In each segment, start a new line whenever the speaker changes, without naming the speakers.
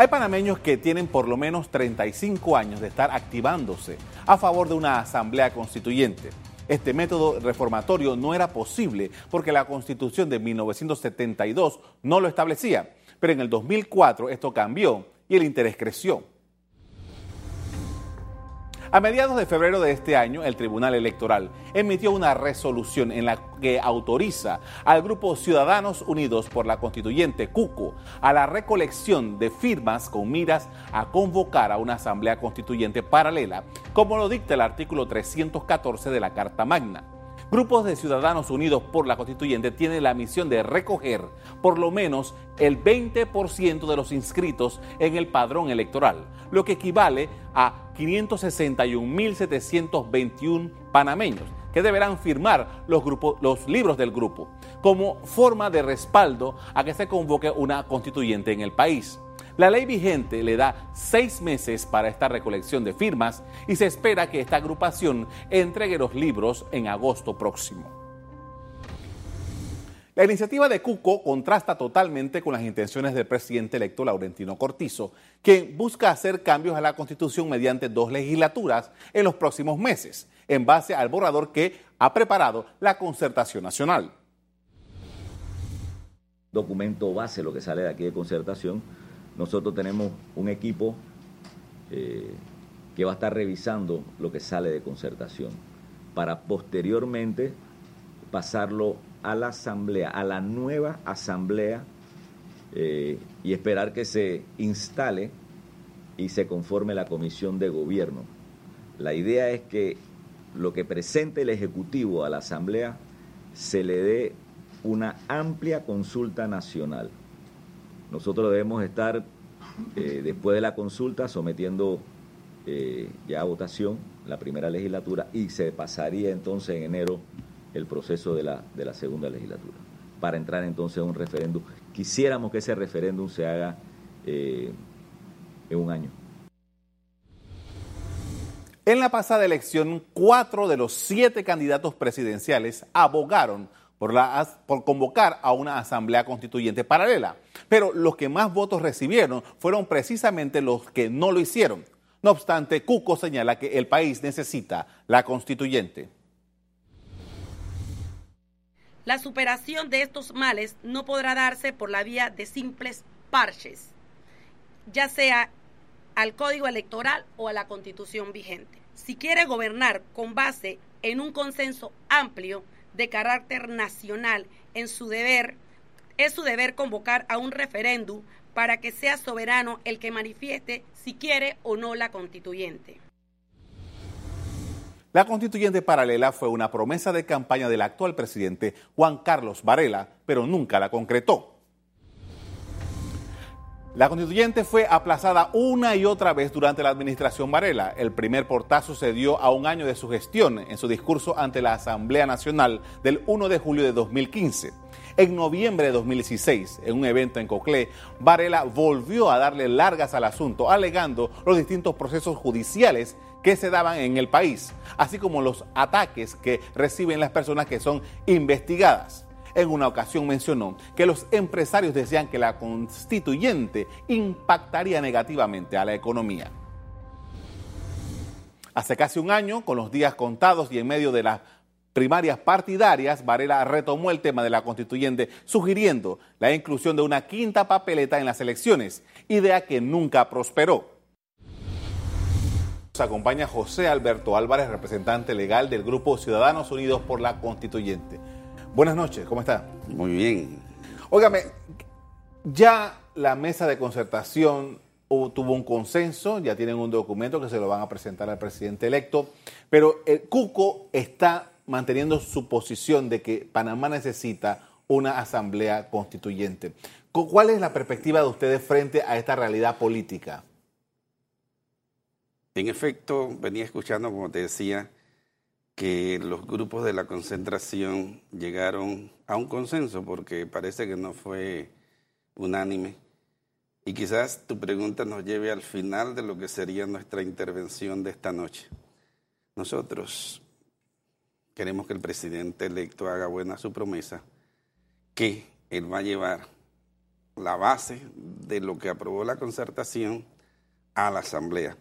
Hay panameños que tienen por lo menos 35 años de estar activándose a favor de una asamblea constituyente. Este método reformatorio no era posible porque la constitución de 1972 no lo establecía, pero en el 2004 esto cambió y el interés creció. A mediados de febrero de este año, el Tribunal Electoral emitió una resolución en la que autoriza al grupo Ciudadanos Unidos por la Constituyente CUCO a la recolección de firmas con miras a convocar a una asamblea constituyente paralela, como lo dicta el artículo 314 de la Carta Magna. Grupos de Ciudadanos Unidos por la Constituyente tienen la misión de recoger por lo menos el 20% de los inscritos en el padrón electoral, lo que equivale a 561.721 panameños que deberán firmar los, grupos, los libros del grupo como forma de respaldo a que se convoque una constituyente en el país. La ley vigente le da seis meses para esta recolección de firmas y se espera que esta agrupación entregue los libros en agosto próximo. La iniciativa de Cuco contrasta totalmente con las intenciones del presidente electo Laurentino Cortizo, quien busca hacer cambios a la Constitución mediante dos legislaturas en los próximos meses, en base al borrador que ha preparado la Concertación Nacional.
Documento base, lo que sale de aquí de concertación, nosotros tenemos un equipo eh, que va a estar revisando lo que sale de concertación para posteriormente pasarlo a la asamblea, a la nueva asamblea eh, y esperar que se instale y se conforme la comisión de gobierno. La idea es que lo que presente el Ejecutivo a la asamblea se le dé una amplia consulta nacional nosotros debemos estar, eh, después de la consulta, sometiendo eh, ya a votación la primera legislatura y se pasaría entonces en enero el proceso de la, de la segunda legislatura para entrar entonces a un referéndum. Quisiéramos que ese referéndum se haga eh, en un año.
En la pasada elección, cuatro de los siete candidatos presidenciales abogaron por, la, por convocar a una asamblea constituyente paralela. Pero los que más votos recibieron fueron precisamente los que no lo hicieron. No obstante, Cuco señala que el país necesita la constituyente.
La superación de estos males no podrá darse por la vía de simples parches, ya sea al código electoral o a la constitución vigente. Si quiere gobernar con base en un consenso amplio, de carácter nacional en su deber, es su deber convocar a un referéndum para que sea soberano el que manifieste si quiere o no la constituyente.
La constituyente paralela fue una promesa de campaña del actual presidente Juan Carlos Varela, pero nunca la concretó. La constituyente fue aplazada una y otra vez durante la administración Varela. El primer portazo se dio a un año de su gestión en su discurso ante la Asamblea Nacional del 1 de julio de 2015. En noviembre de 2016, en un evento en Coclé, Varela volvió a darle largas al asunto, alegando los distintos procesos judiciales que se daban en el país, así como los ataques que reciben las personas que son investigadas. En una ocasión mencionó que los empresarios decían que la constituyente impactaría negativamente a la economía. Hace casi un año, con los días contados y en medio de las primarias partidarias, Varela retomó el tema de la constituyente, sugiriendo la inclusión de una quinta papeleta en las elecciones, idea que nunca prosperó. Nos acompaña José Alberto Álvarez, representante legal del Grupo Ciudadanos Unidos por la Constituyente. Buenas noches, ¿cómo está?
Muy bien.
Óigame, ya la mesa de concertación tuvo un consenso, ya tienen un documento que se lo van a presentar al presidente electo, pero el Cuco está manteniendo su posición de que Panamá necesita una asamblea constituyente. ¿Cuál es la perspectiva de ustedes frente a esta realidad política?
En efecto, venía escuchando, como te decía, que los grupos de la concentración llegaron a un consenso, porque parece que no fue unánime. Y quizás tu pregunta nos lleve al final de lo que sería nuestra intervención de esta noche. Nosotros queremos que el presidente electo haga buena su promesa, que él va a llevar la base de lo que aprobó la concertación a la Asamblea.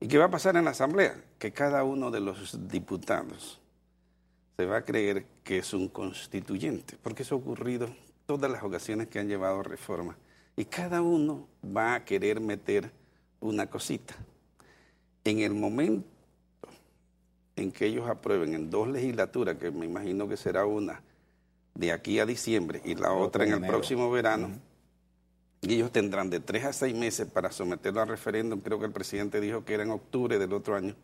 ¿Y qué va a pasar en la Asamblea? Que cada uno de los diputados se va a creer que es un constituyente, porque eso ha ocurrido todas las ocasiones que han llevado reforma. Y cada uno va a querer meter una cosita. En el momento en que ellos aprueben en dos legislaturas, que me imagino que será una de aquí a diciembre y la otra en el próximo verano, y ellos tendrán de tres a seis meses para someterlo al referéndum, creo que el presidente dijo que era en octubre del otro año.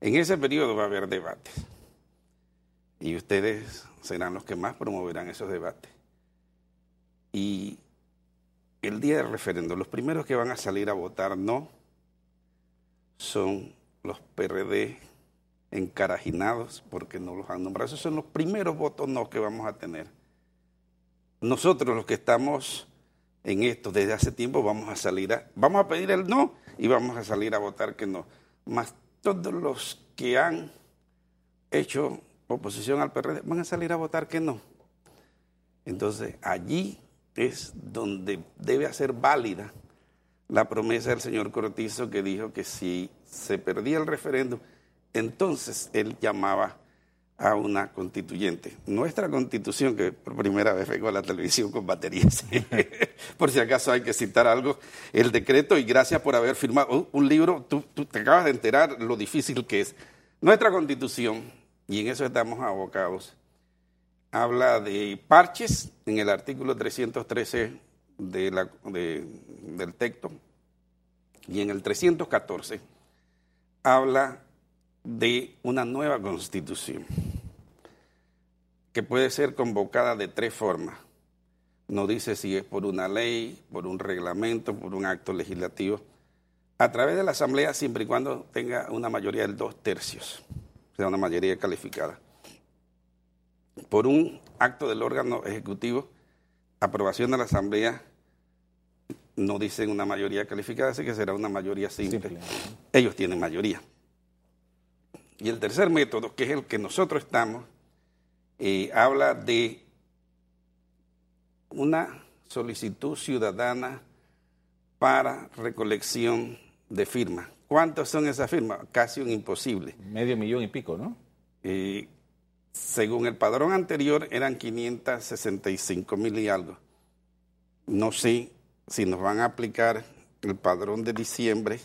En ese periodo va a haber debates y ustedes serán los que más promoverán esos debates. Y el día del referéndum, los primeros que van a salir a votar no son los PRD encarajinados porque no los han nombrado. Esos son los primeros votos no que vamos a tener. Nosotros los que estamos en esto desde hace tiempo vamos a salir a, vamos a pedir el no y vamos a salir a votar que no. Más todos los que han hecho oposición al PRD van a salir a votar que no. Entonces allí es donde debe hacer válida la promesa del señor Cortizo que dijo que si se perdía el referéndum, entonces él llamaba a una constituyente. Nuestra constitución, que por primera vez vengo a la televisión con baterías, por si acaso hay que citar algo, el decreto, y gracias por haber firmado un libro, tú, tú, te acabas de enterar lo difícil que es. Nuestra constitución, y en eso estamos abocados, habla de parches en el artículo 313 de la, del texto, y en el 314 habla de una nueva constitución que puede ser convocada de tres formas. No dice si es por una ley, por un reglamento, por un acto legislativo, a través de la Asamblea siempre y cuando tenga una mayoría del dos tercios, o sea, una mayoría calificada. Por un acto del órgano ejecutivo, aprobación de la Asamblea, no dicen una mayoría calificada, así que será una mayoría simple. Ellos tienen mayoría. Y el tercer método, que es el que nosotros estamos, eh, habla de una solicitud ciudadana para recolección de firmas. ¿Cuántas son esas firmas? Casi un imposible.
Medio millón y pico, ¿no?
Eh, según el padrón anterior eran 565 mil y algo. No sé si nos van a aplicar el padrón de diciembre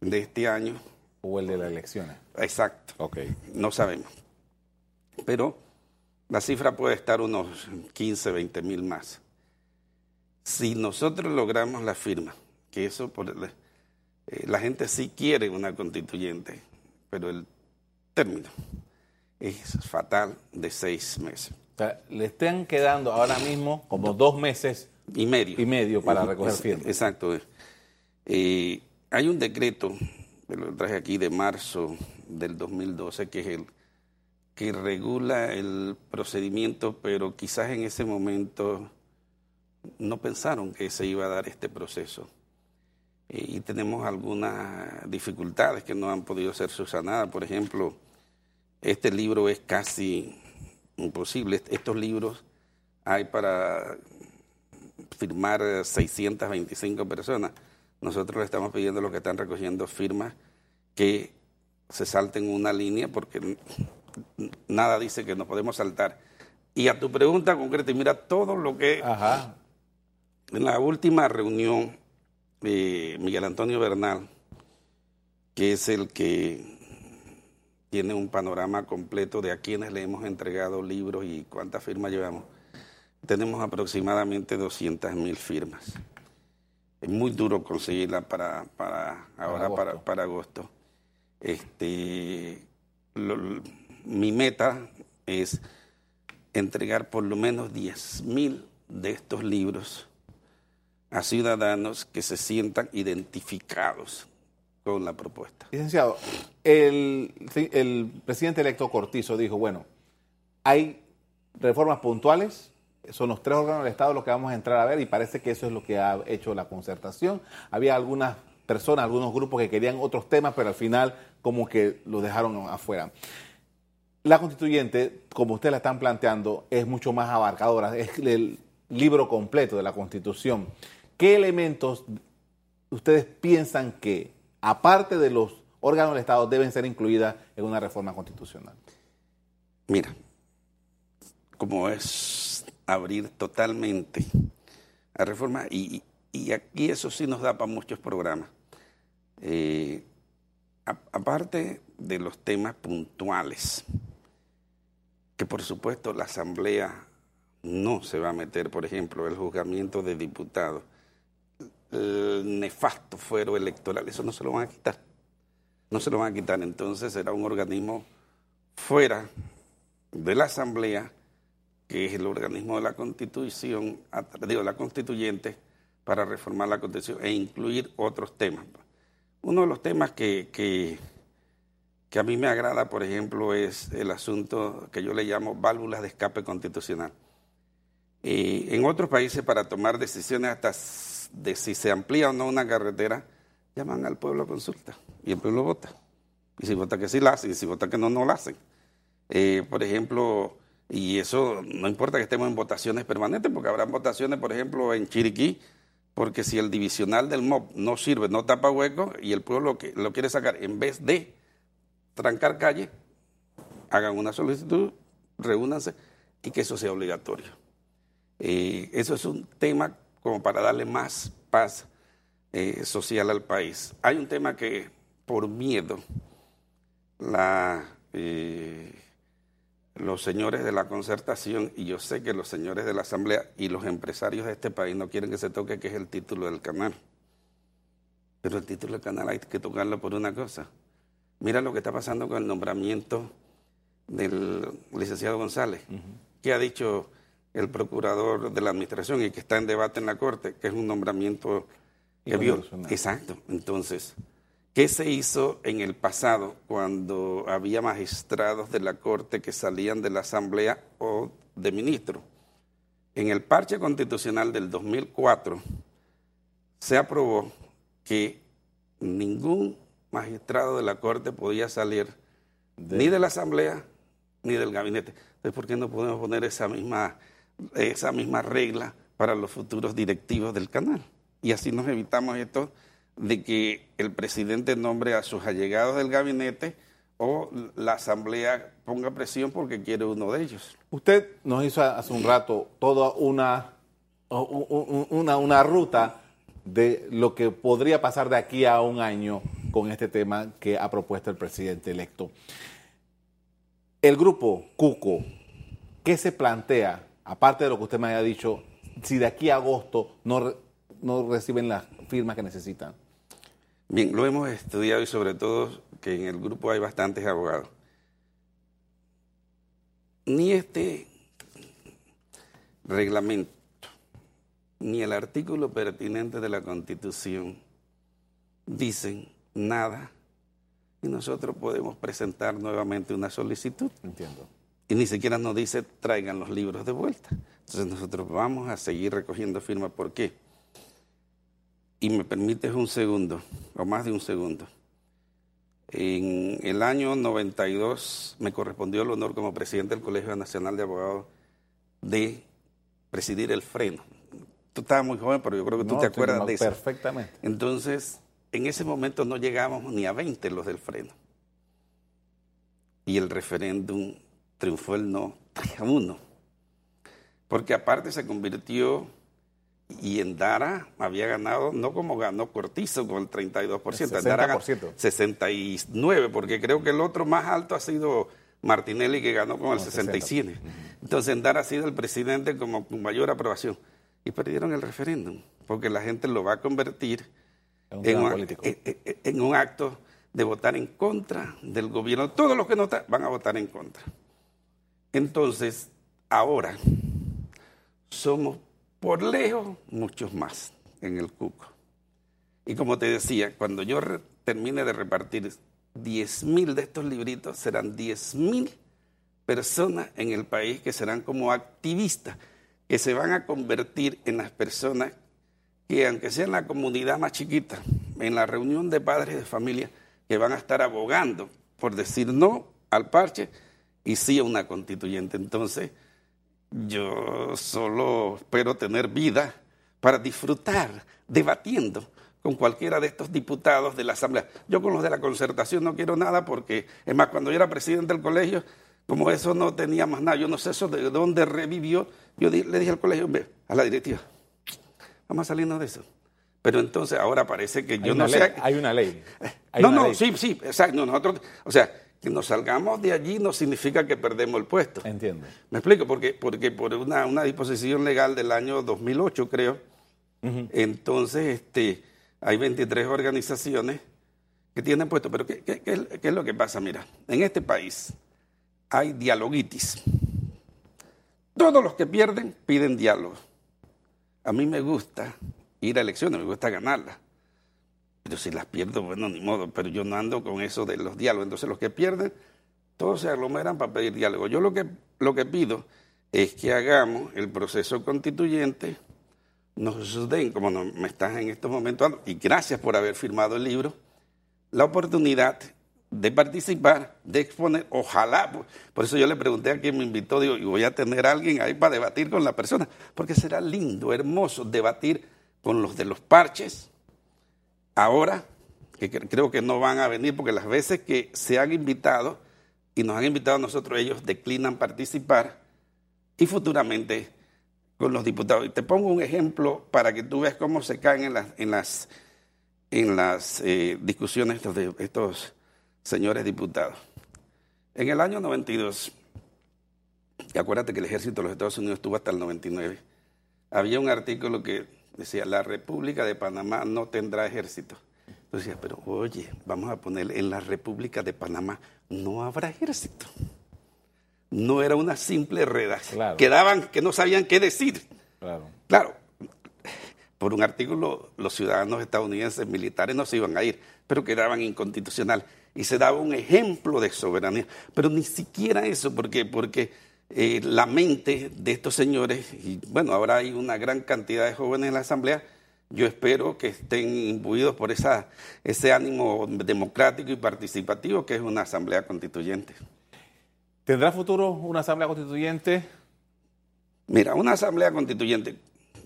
de este año
o el de las elecciones.
Exacto.
Ok.
No sabemos. Pero la cifra puede estar unos 15, 20 mil más. Si nosotros logramos la firma, que eso por eh, la gente sí quiere una constituyente, pero el término es fatal de seis meses.
O sea, le están quedando ahora mismo como dos meses
y medio,
y medio para recoger firmas.
Exacto. Eh, hay un decreto lo traje aquí de marzo del 2012, que es el que regula el procedimiento, pero quizás en ese momento no pensaron que se iba a dar este proceso. Y tenemos algunas dificultades que no han podido ser subsanadas. Por ejemplo, este libro es casi imposible. Estos libros hay para firmar 625 personas nosotros le estamos pidiendo a los que están recogiendo firmas que se salten una línea porque nada dice que nos podemos saltar. Y a tu pregunta concreta, y mira todo lo que...
Ajá.
En la última reunión, eh, Miguel Antonio Bernal, que es el que tiene un panorama completo de a quienes le hemos entregado libros y cuántas firmas llevamos, tenemos aproximadamente 200 mil firmas es muy duro conseguirla para, para ahora, para agosto. Para, agosto. Este, mi meta es entregar por lo menos 10 mil de estos libros a ciudadanos que se sientan identificados con la propuesta.
Licenciado, el, el presidente electo Cortizo dijo, bueno, hay reformas puntuales son los tres órganos del Estado los que vamos a entrar a ver y parece que eso es lo que ha hecho la concertación. Había algunas personas, algunos grupos que querían otros temas, pero al final como que los dejaron afuera. La constituyente, como ustedes la están planteando, es mucho más abarcadora. Es libro completo de la Constitución, ¿qué elementos ustedes piensan que, aparte de los órganos del Estado, deben ser incluidas en una reforma constitucional?
Mira, como es abrir totalmente a reforma, y, aquí eso sí nos da para muchos programas. Eh, aparte de los temas puntuales, que por supuesto la Asamblea no se va a meter, por ejemplo, el juzgamiento de diputados, el nefasto fuero electoral, eso no se lo van a quitar. No se lo van a quitar, entonces será un organismo fuera de la Asamblea, que es el organismo de la Constitución, digo, la constituyente, para reformar la Constitución e incluir otros temas. Uno de los temas que, que, que a mí me agrada, por ejemplo, es el asunto que yo le llamo válvulas de escape constitucional. en otros países, para tomar decisiones hasta de si se amplía o no una carretera, llaman al pueblo a consulta y el pueblo vota. Y si vota que sí la hacen, y si vota que no, no la hacen. Eh, por ejemplo, y eso no importa que estemos en votaciones permanentes, porque habrá votaciones, por ejemplo, en Chiriquí, porque si el divisional del MOB no sirve, no tapa hueco, y el pueblo lo, lo quiere sacar, en vez de trancar calle, hagan una solicitud, reúnanse y que eso sea obligatorio. Eh, eso es un tema como para darle más paz eh, social al país. Hay un tema que por miedo la, eh, los señores de la concertación, y yo sé que los señores de la Asamblea y los empresarios de este país no quieren que se toque, que es el título del canal. Pero el título del canal hay que tocarlo por una cosa. Mira lo que está pasando con el nombramiento del licenciado González, que ha dicho el procurador de la administración y que está en debate en la Corte, que es un nombramiento que vio. Exacto. Entonces, ¿qué se hizo en el pasado cuando había magistrados de la Corte que salían de la Asamblea o de ministros? En el parche constitucional del 2004 se aprobó que ningún magistrado de la Corte podía salir ni de la Asamblea ni del gabinete. Entonces, ¿por qué no podemos poner esa misma esa misma regla para los futuros directivos del canal. Y así nos evitamos esto de que el presidente nombre a sus allegados del gabinete o la asamblea ponga presión porque quiere uno de ellos.
Usted nos hizo hace un rato toda una, una, una ruta de lo que podría pasar de aquí a un año con este tema que ha propuesto el presidente electo. El grupo Cuco, ¿qué se plantea aparte de lo que usted me haya dicho, si de aquí a agosto no, no reciben las firmas que necesitan?
Bien, lo hemos estudiado y sobre todo que en el grupo hay bastantes abogados. Ni este reglamento, ni el artículo pertinente de la Constitución dicen nada y nosotros podemos presentar nuevamente una solicitud.
Entiendo
y ni siquiera nos dice traigan los libros de vuelta. Entonces nosotros vamos a seguir recogiendo firmas. ¿Por qué? Y me permites un segundo, o más de un segundo. En el año 92 me correspondió el honor como presidente del Colegio Nacional de Abogados de presidir el freno. Tú estabas muy joven, pero yo creo que tú te acuerdas de eso.
Perfectamente.
Entonces, en ese momento no llegamos ni a 20 los del freno. Y el referéndum triunfó el no 3 a 1. Porque aparte se convirtió y en Dara había ganado, no como ganó Cortizo con el 32%, en Dara 69, porque creo que el otro más alto ha sido Martinelli que ganó con el 67. Entonces en Dara ha sido el presidente como con mayor aprobación. Y perdieron el referéndum, porque la gente lo va a convertir en un, acto de votar en contra del gobierno. Todos los que no están van a votar en contra. Entonces, ahora somos por lejos muchos más en el cuco. Y como te decía, cuando yo termine de repartir 10 mil de estos libritos, serán 10 mil personas en el país que serán como activistas, que se van a convertir en las personas que, aunque sean la comunidad más chiquita, en la reunión de padres de familia, que van a estar abogando por decir no al parche, y sí a una constituyente. Entonces, yo solo espero tener vida para disfrutar debatiendo con cualquiera de estos diputados de la Asamblea. Yo con los de la concertación no quiero nada porque, es más, cuando yo era presidente del colegio, como eso no tenía más nada, yo no sé eso de dónde revivió, yo le dije al colegio, a la directiva, vamos a salirnos de eso. Pero entonces ahora parece que yo no sé.
Hay una ley.
no, no, sí, sí, exacto. Nosotros, o sea, que nos salgamos de allí no significa que perdemos el puesto.
Entiendo.
¿Me explico? Porque, porque por una, una disposición legal del año 2008, creo, entonces este, hay 23 organizaciones que tienen puesto. Pero ¿qué, qué, qué es lo que pasa? Mira, en este país hay dialoguitis. Todos los que pierden piden diálogo. A mí me gusta ir a elecciones, me gusta ganarlas. Pero si las pierdo, bueno, ni modo, pero yo no ando con eso de los diálogos. Entonces los que pierden, todos se aglomeran para pedir diálogo. Yo lo que, lo que pido es que hagamos el proceso constituyente, nos den, como me estás en estos momentos, y gracias por haber firmado el libro, la oportunidad de participar, de exponer, ojalá, por eso yo le pregunté a quien me invitó, digo, y voy a tener a alguien ahí para debatir con la persona, porque será lindo, hermoso debatir con los de los parches, ahora, que creo que no van a venir porque las veces que se han invitado y nos han invitado a nosotros, ellos declinan participar y futuramente con los diputados. Y te pongo un ejemplo para que tú veas cómo se caen en las, en las, en las eh, discusiones de estos señores diputados. En el año 92, y acuérdate que el ejército de los Estados Unidos estuvo hasta el 99, había un artículo que decía, la República de Panamá no tendrá ejército. Yo decía, pero oye, vamos a poner en la República de Panamá no habrá ejército. No era una simple redacción. Quedaban que no sabían qué decir. Claro. claro, por un artículo los ciudadanos estadounidenses militares no se iban a ir, pero quedaban inconstitucional. Y se daba un ejemplo de soberanía. Pero ni siquiera eso, porque, porque eh, la mente de estos señores, y bueno, ahora hay una gran cantidad de jóvenes en la Asamblea, yo espero que estén imbuidos por esa, ese ánimo democrático y participativo que es una Asamblea Constituyente.
¿Tendrá futuro una Asamblea Constituyente?
Mira, una Asamblea Constituyente,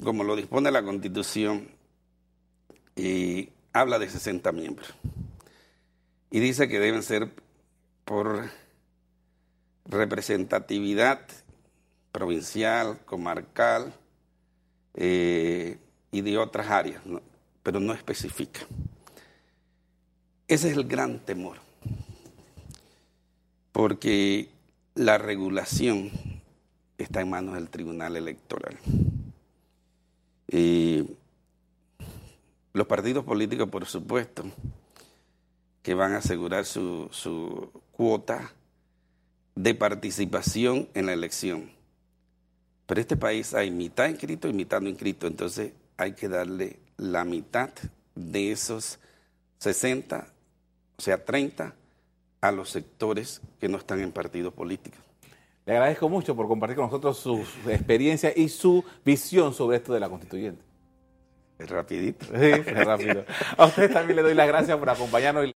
como lo dispone la Constitución, y habla de 60 miembros. Y dice que deben ser por representatividad provincial, comarcal eh, y de otras áreas, pero no especifica. Ese es el gran temor, porque la regulación está en manos del Tribunal Electoral. Y los partidos políticos, por supuesto, que van a asegurar su, su cuota de participación en la elección. Pero en este país hay mitad inscrito y mitad no inscrito, entonces hay que darle la mitad de esos 60, o sea, 30, a los sectores que no están en partidos políticos.
Le agradezco mucho por compartir con nosotros su experiencia y su visión sobre esto de la constituyente.
Es rapidito.
Sí, es rápido. A ustedes también le doy las gracias por acompañarnos.